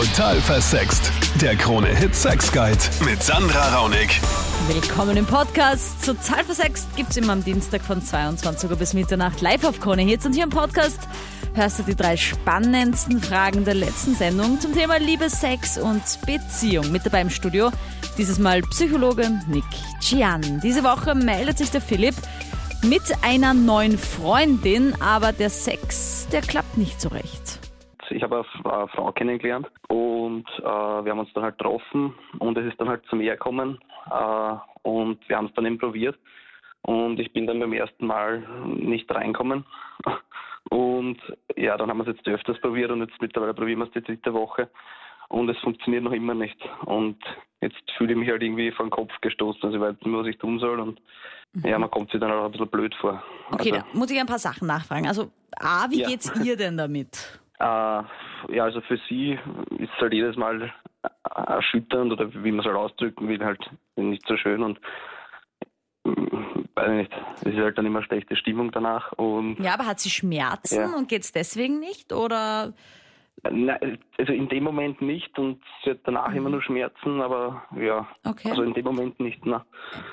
Total versext. Der Krone-Hit Sex Guide mit Sandra Raunig. Willkommen im Podcast. Total versext gibt's immer am Dienstag von 22 Uhr bis Mitternacht live auf Krone Hits. Und hier im Podcast hörst du die drei spannendsten Fragen der letzten Sendung zum Thema Liebe, Sex und Beziehung. Mit dabei im Studio dieses Mal Psychologe Nick Gian. Diese Woche meldet sich der Philipp mit einer neuen Freundin, aber der Sex, der klappt nicht so recht. Ich habe eine Frau kennengelernt und äh, wir haben uns dann halt getroffen und es ist dann halt zum Ehe gekommen äh, und wir haben es dann eben probiert und ich bin dann beim ersten Mal nicht reinkommen und ja, dann haben wir es jetzt öfters probiert und jetzt mittlerweile probieren wir es die dritte Woche und es funktioniert noch immer nicht und jetzt fühle ich mich halt irgendwie vor den Kopf gestoßen, also ich weiß nicht mehr, was ich tun soll und ja, man kommt sich dann auch ein bisschen blöd vor. Okay, also, da muss ich ein paar Sachen nachfragen. Also A, wie Ja. geht's ihr denn damit? Äh, ja, also für sie ist es halt jedes Mal äh, erschütternd oder wie man es halt ausdrücken will, halt nicht so schön und äh, weiß ich nicht, es ist halt dann immer schlechte Stimmung danach und Ja, aber hat sie Schmerzen Ja. und geht's deswegen nicht? Oder na, also in dem Moment nicht und sie hat danach immer nur Schmerzen, aber ja, Okay. also in dem Moment nicht, na.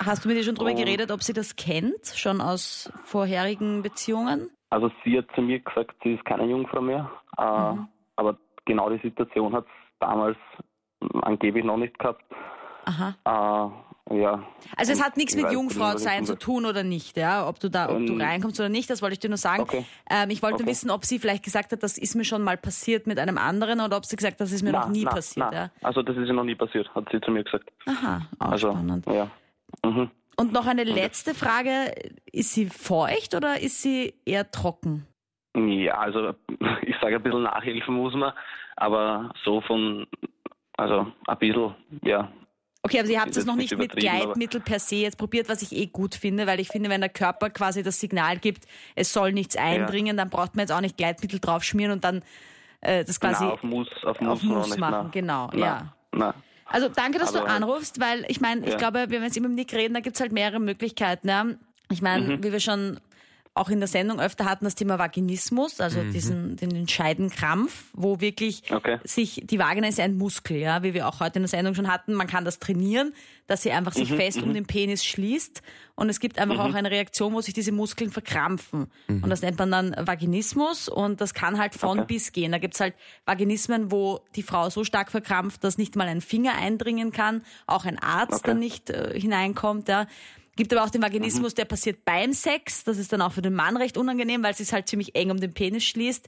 hast du mit ihr schon drüber Und- geredet, ob sie das kennt, schon aus vorherigen Beziehungen? Also sie hat zu mir gesagt, sie ist keine Jungfrau mehr, äh, Mhm. aber genau die Situation hat es damals angeblich noch nicht gehabt. Aha. Äh, ja. Also es hat nichts ich mit Jungfrau sein zu tun oder nicht, ja? Ob du da, ob du Ähm, reinkommst oder nicht, das wollte ich dir nur sagen. Okay. Ähm, ich wollte Okay. wissen, ob sie vielleicht gesagt hat, das ist mir schon mal passiert mit einem anderen oder ob sie gesagt hat, das ist mir noch Na, nie na, passiert. na. Ja? Also das ist ja noch nie passiert, hat sie zu mir gesagt. Aha, auch also, spannend. ja. Mhm. Und noch eine letzte Frage. Ist sie feucht oder ist sie eher trocken? Ja, also ich sage ein bisschen nachhelfen muss man, aber so von, also ein bisschen, ja. Okay, aber Sie haben das jetzt noch nicht mit Gleitmittel per se jetzt probiert, was ich eh gut finde, weil ich finde, wenn der Körper quasi das Signal gibt, es soll nichts eindringen, dann braucht man jetzt auch nicht Gleitmittel draufschmieren und dann äh, das quasi na, auf Muss, auf Muss, auf Muss machen. na. Genau, na, ja. Na. Also danke, dass du Aber- anrufst, weil ich meine, ich Ja. glaube, wenn wir jetzt immer mit Nick reden, da gibt's halt mehrere Möglichkeiten. Ja? Ich meine, Mhm. wie wir schon auch in der Sendung öfter hatten, das Thema Vaginismus, also diesen den Entscheidenkrampf, wo wirklich Okay. sich, die Vagina ist ein Muskel, ja, wie wir auch heute in der Sendung schon hatten. Man kann das trainieren, dass sie einfach Mhm, sich fest um den Penis schließt. Und es gibt einfach auch eine Reaktion, wo sich diese Muskeln verkrampfen. Und das nennt man dann Vaginismus und das kann halt von Okay. bis gehen. Da gibt's halt Vaginismen, wo die Frau so stark verkrampft, dass nicht mal ein Finger eindringen kann, auch ein Arzt Okay. dann nicht äh, hineinkommt. Ja. Gibt aber auch den Vaginismus, der passiert beim Sex. Das ist dann auch für den Mann recht unangenehm, weil es sich halt ziemlich eng um den Penis schließt.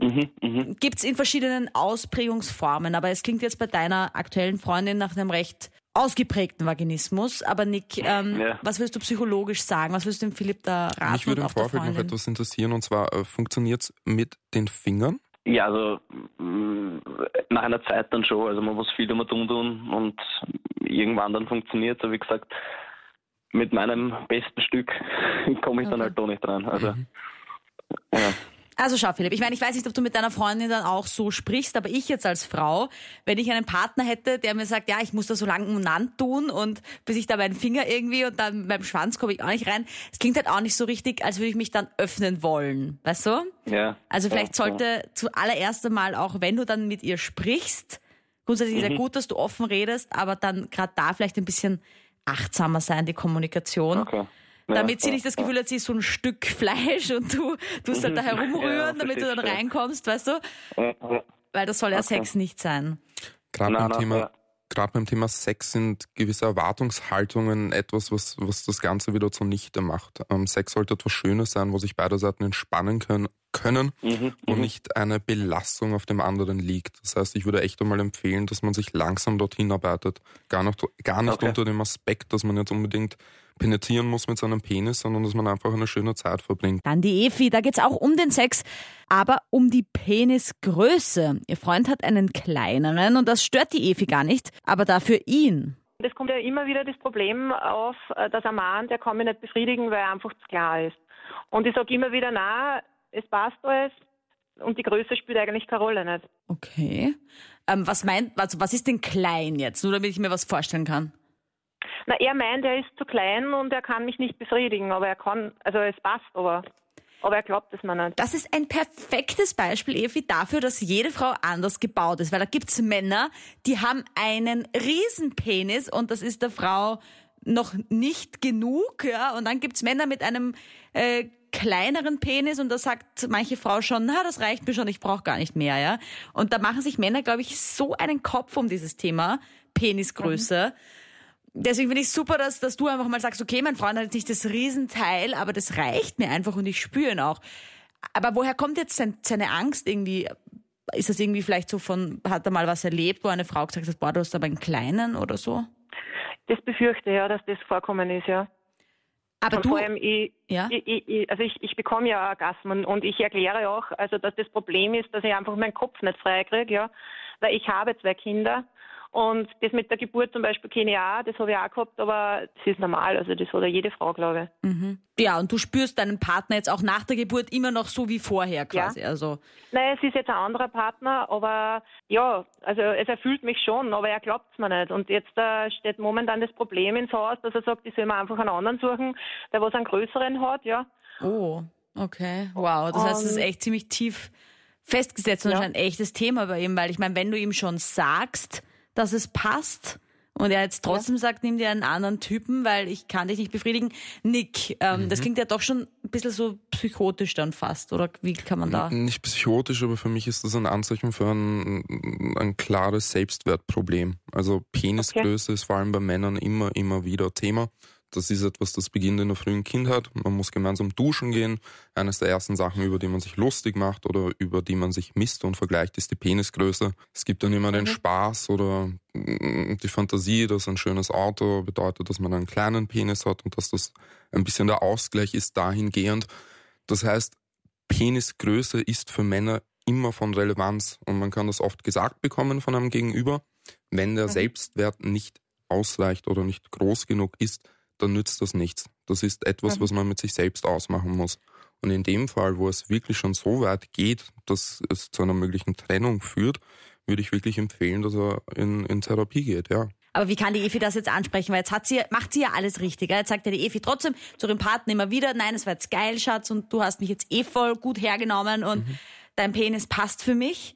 Mhm, mhm. Gibt's in verschiedenen Ausprägungsformen, aber es klingt jetzt bei deiner aktuellen Freundin nach einem recht ausgeprägten Vaginismus. Aber Nick, ähm, Ja. was würdest du psychologisch sagen? Was würdest du dem Philipp da raten? Mich würde im Vorfeld noch etwas interessieren und zwar äh, funktioniert es mit den Fingern? Ja, also mh, nach einer Zeit dann schon. Also man muss viel immer tun tun und irgendwann dann funktioniert So wie gesagt, mit meinem besten Stück komme ich dann Okay. halt doch nicht rein. Also ja. Also schau, Philipp, ich meine, ich weiß nicht, ob du mit deiner Freundin dann auch so sprichst, aber ich jetzt als Frau, wenn ich einen Partner hätte, der mir sagt, ja, ich muss da so lange umeinander tun und bis ich da meinen Finger irgendwie und dann beim Schwanz komme ich auch nicht rein, es klingt halt auch nicht so richtig, als würde ich mich dann öffnen wollen, weißt du? Ja. Also vielleicht ja, sollte zuallererst einmal auch, wenn du dann mit ihr sprichst, grundsätzlich ist ja gut, dass du offen redest, aber dann gerade da vielleicht ein bisschen achtsamer sein, die Kommunikation. Okay. Ja, Damit sie nicht das. Gefühl hat, sie ist so ein Stück Fleisch und du tust halt da herumrühren, Ja, damit du dann reinkommst, weißt du? Weil das soll ja Okay. Sex nicht sein. Gerade beim, Thema, ja. gerade beim Thema Sex sind gewisse Erwartungshaltungen etwas, was, was das Ganze wieder zunichte macht. Ähm, Sex sollte etwas Schönes sein, wo sich beide Seiten entspannen können, können Mhm, und mhm. nicht eine Belastung auf dem anderen liegt. Das heißt, ich würde echt einmal empfehlen, dass man sich langsam dorthin arbeitet. Gar nicht, gar nicht Okay. unter dem Aspekt, dass man jetzt unbedingt penetrieren muss mit seinem Penis, sondern dass man einfach eine schöne Zeit verbringt. Dann die Efi, da geht's auch um den Sex, aber um die Penisgröße. Ihr Freund hat einen kleineren und das stört die Efi gar nicht, aber dafür ihn. Es kommt ja immer wieder das Problem auf, äh, dass ein Mann, der kann mich nicht befriedigen, weil er einfach zu klar ist. Und ich sage immer wieder, na, es passt alles und die Größe spielt eigentlich keine Rolle nicht. Okay. Ähm, was meint, also was ist denn klein jetzt? Nur damit ich mir was vorstellen kann. Na, er meint, er ist zu klein und er kann mich nicht befriedigen, aber er kann, also es passt, aber Aber er glaubt es mir nicht. Das ist ein perfektes Beispiel, Evi, dafür, dass jede Frau anders gebaut ist. Weil da gibt's Männer, die haben einen Riesenpenis und das ist der Frau noch nicht genug. Ja? Und dann gibt's Männer mit einem äh, kleineren Penis und da sagt manche Frau schon, na, das reicht mir schon, ich brauche gar nicht mehr. ja. Und da machen sich Männer, glaube ich, so einen Kopf um dieses Thema Penisgröße. Deswegen finde ich super, dass, dass du einfach mal sagst, okay, mein Freund hat jetzt nicht das Riesenteil, aber das reicht mir einfach und ich spüre ihn auch. Aber woher kommt jetzt sein, seine Angst irgendwie? Ist das irgendwie vielleicht so von, hat er mal was erlebt, wo eine Frau gesagt hat, boah, du hast aber einen kleinen oder so? Das befürchte ja, dass das vorkommen ist, ja. Aber und du, vor allem, ich, ja? ich, ich, also ich, ich bekomme ja Orgasmen und ich erkläre auch, also dass das Problem ist, dass ich einfach meinen Kopf nicht frei kriege, ja, weil ich habe zwei Kinder und das mit der Geburt zum Beispiel kenne ich auch, das habe ich auch gehabt, aber das ist normal, also das hat ja jede Frau, glaube ich. Mhm. Ja, und du spürst deinen Partner jetzt auch nach der Geburt immer noch so wie vorher quasi. Ja. Also Nein, es ist jetzt ein anderer Partner, aber ja, also es erfüllt mich schon, aber er glaubt es mir nicht. Und jetzt äh, steht momentan das Problem ins Haus, dass er sagt, ich soll mir einfach einen anderen suchen, der was einen größeren hat, ja. Oh, okay. Wow, das heißt, es ist echt ziemlich tief festgesetzt und ja. ist ein echtes Thema bei ihm, weil ich meine, wenn du ihm schon sagst, dass es passt und er jetzt trotzdem sagt, nimm dir einen anderen Typen, weil ich kann dich nicht befriedigen, Nick, ähm, Mhm. das klingt ja doch schon ein bisschen so psychotisch dann fast, oder wie kann man da? Nicht psychotisch, aber für mich ist das ein Anzeichen für ein, ein klares Selbstwertproblem. Also Penisgröße ist vor allem bei Männern immer, immer wieder Thema. Das ist etwas, das beginnt in der frühen Kindheit. Man muss gemeinsam duschen gehen. Eines der ersten Sachen, über die man sich lustig macht oder über die man sich misst und vergleicht, ist die Penisgröße. Es gibt dann immer den Spaß oder mm, die Fantasie, dass ein schönes Auto bedeutet, dass man einen kleinen Penis hat und dass das ein bisschen der Ausgleich ist dahingehend. Das heißt, Penisgröße ist für Männer immer von Relevanz und man kann das oft gesagt bekommen von einem Gegenüber. Wenn der Selbstwert nicht ausreicht oder nicht groß genug ist, dann nützt das nichts. Das ist etwas, was man mit sich selbst ausmachen muss. Und in dem Fall, wo es wirklich schon so weit geht, dass es zu einer möglichen Trennung führt, würde ich wirklich empfehlen, dass er in, in Therapie geht, ja. Aber wie kann die Efi das jetzt ansprechen? Weil jetzt hat sie, macht sie ja alles richtig. Jetzt sagt ja die Efi trotzdem zu ihrem Partner immer wieder, nein, es war jetzt geil, Schatz, und du hast mich jetzt eh voll gut hergenommen und dein Penis passt für mich.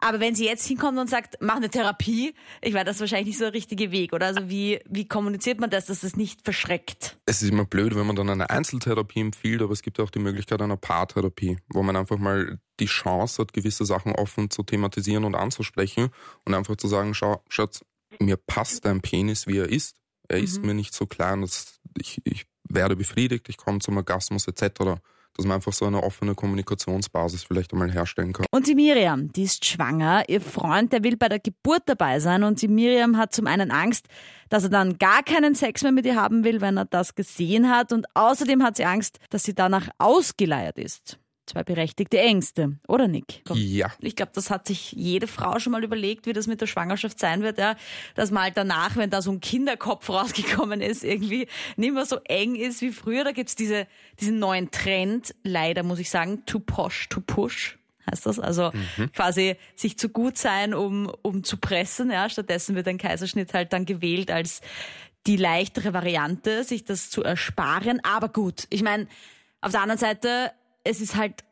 Aber wenn sie jetzt hinkommt und sagt, mach eine Therapie, ich meine, das ist wahrscheinlich nicht so der richtige Weg, oder? Also wie, wie kommuniziert man das, dass es nicht verschreckt? Es ist immer blöd, wenn man dann eine Einzeltherapie empfiehlt, aber es gibt ja auch die Möglichkeit einer Paartherapie, wo man einfach mal die Chance hat, gewisse Sachen offen zu thematisieren und anzusprechen und einfach zu sagen, schau, Schatz, mir passt dein Penis, wie er ist. Er ist mir nicht so klein, dass ich, ich werde befriedigt, ich komme zum Orgasmus etc. Dass man einfach so eine offene Kommunikationsbasis vielleicht einmal herstellen kann. Und die Miriam, die ist schwanger. Ihr Freund, der will bei der Geburt dabei sein. Und die Miriam hat zum einen Angst, dass er dann gar keinen Sex mehr mit ihr haben will, wenn er das gesehen hat. Und außerdem hat sie Angst, dass sie danach ausgeleiert ist. Zwei berechtigte Ängste, oder Nick? Ja, Ich glaube, das hat sich jede Frau schon mal überlegt, wie das mit der Schwangerschaft sein wird, ja. Dass mal halt danach, wenn da so ein Kinderkopf rausgekommen ist, irgendwie nicht mehr so eng ist wie früher. Da gibt's diese, diesen neuen Trend, leider muss ich sagen, to posh, to push. Heißt das? Also quasi sich zu gut sein, um, um zu pressen. Ja. Stattdessen wird ein Kaiserschnitt halt dann gewählt als die leichtere Variante, sich das zu ersparen. Aber gut, ich meine, auf der anderen Seite, es ist halt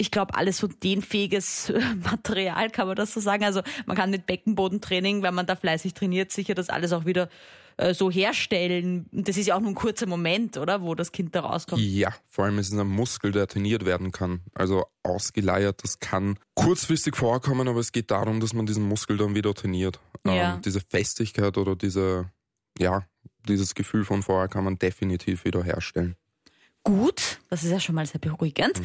ich glaube, alles so dehnfähiges Material, kann man das so sagen. Also man kann mit Beckenbodentraining, wenn man da fleißig trainiert, sicher das alles auch wieder äh, so herstellen. Das ist ja auch nur ein kurzer Moment, oder? Wo das Kind da rauskommt. Ja, vor allem ist es ein Muskel, der trainiert werden kann. Also ausgeleiert, das kann kurzfristig vorkommen, aber es geht darum, dass man diesen Muskel dann wieder trainiert. Ja. Ähm, diese Festigkeit oder diese, ja, dieses Gefühl von vorher kann man definitiv wieder herstellen. Gut, das ist ja schon mal sehr beruhigend.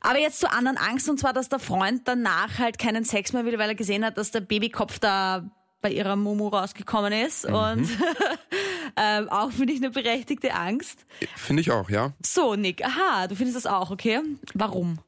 Aber jetzt zur anderen Angst, und zwar, dass der Freund danach halt keinen Sex mehr will, weil er gesehen hat, dass der Babykopf da bei ihrer Mumu rausgekommen ist. Und ähm, auch finde ich eine berechtigte Angst. Finde ich auch, ja. So, Nick, aha, du findest das auch, okay? Warum?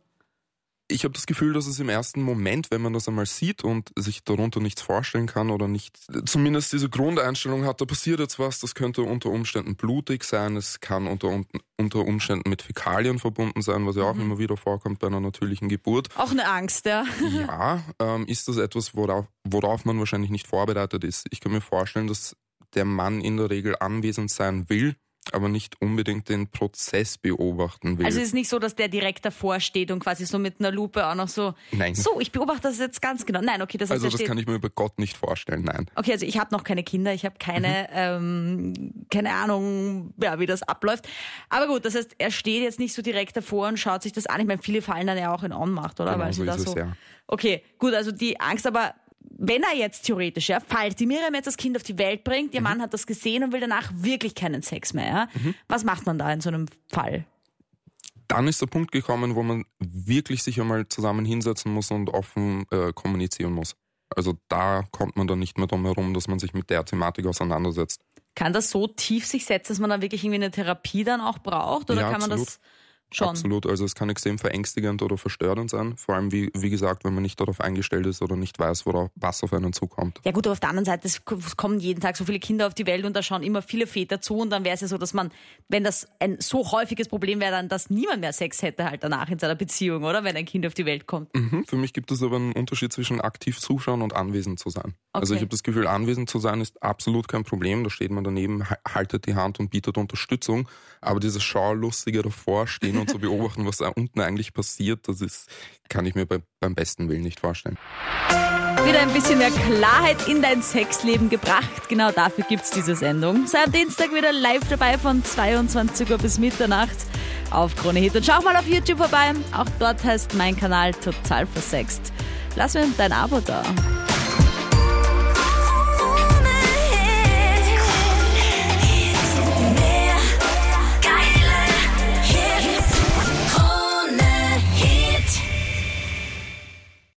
Ich habe das Gefühl, dass es im ersten Moment, wenn man das einmal sieht und sich darunter nichts vorstellen kann oder nicht, zumindest diese Grundeinstellung hat, da passiert jetzt was, das könnte unter Umständen blutig sein, es kann unter, unter Umständen mit Fäkalien verbunden sein, was ja auch immer wieder vorkommt bei einer natürlichen Geburt. Auch eine Angst, ja. Ja, ähm, ist das etwas, worauf, worauf man wahrscheinlich nicht vorbereitet ist. Ich kann mir vorstellen, dass der Mann in der Regel anwesend sein will aber nicht unbedingt den Prozess beobachten will. Also es ist nicht so, dass der direkt davor steht und quasi so mit einer Lupe auch noch so. Nein. So, ich beobachte das jetzt ganz genau. Nein, okay, das heißt, also das kann ich mir über Gott nicht vorstellen, nein. Okay, also ich habe noch keine Kinder, ich habe keine, ähm, keine Ahnung, ja, wie das abläuft. Aber gut, das heißt, er steht jetzt nicht so direkt davor und schaut sich das an. Ich meine, viele fallen dann ja auch in Ohnmacht, oder? Genau, Weil sie so da ist so. es, ja. Okay, gut, also die Angst, aber wenn er jetzt theoretisch, ja, falls die Miriam jetzt das Kind auf die Welt bringt, Mhm. ihr Mann hat das gesehen und will danach wirklich keinen Sex mehr, ja? Was macht man da in so einem Fall? Dann ist der Punkt gekommen, wo man wirklich sich einmal zusammen hinsetzen muss und offen äh, kommunizieren muss. Also da kommt man dann nicht mehr drum herum, dass man sich mit der Thematik auseinandersetzt. Kann das so tief sich setzen, dass man dann wirklich irgendwie eine Therapie dann auch braucht? Oder Ja, kann man das absolut. Schon? Absolut, also es kann extrem verängstigend oder verstörend sein. Vor allem, wie, wie gesagt, wenn man nicht darauf eingestellt ist oder nicht weiß, worauf, was auf einen zukommt. Ja gut, aber auf der anderen Seite, es kommen jeden Tag so viele Kinder auf die Welt und da schauen immer viele Väter zu und dann wäre es ja so, dass man, wenn das ein so häufiges Problem wäre, dann, dass niemand mehr Sex hätte halt danach in seiner Beziehung, oder? Wenn ein Kind auf die Welt kommt. Mhm. Für mich gibt es aber einen Unterschied zwischen aktiv zuschauen und anwesend zu sein. Also Okay. ich habe das Gefühl, anwesend zu sein ist absolut kein Problem. Da steht man daneben, ha- haltet die Hand und bietet Unterstützung. Aber dieses Schaulustige davor stehen und zu beobachten, was da unten eigentlich passiert, das ist, kann ich mir bei, beim besten Willen nicht vorstellen. Wieder ein bisschen mehr Klarheit in dein Sexleben gebracht. Genau dafür gibt's diese Sendung. Sei am Dienstag wieder live dabei von 22 Uhr bis Mitternacht auf Krone Hit. Und schau mal auf YouTube vorbei. Auch dort heißt mein Kanal total versext. Lass mir dein Abo da.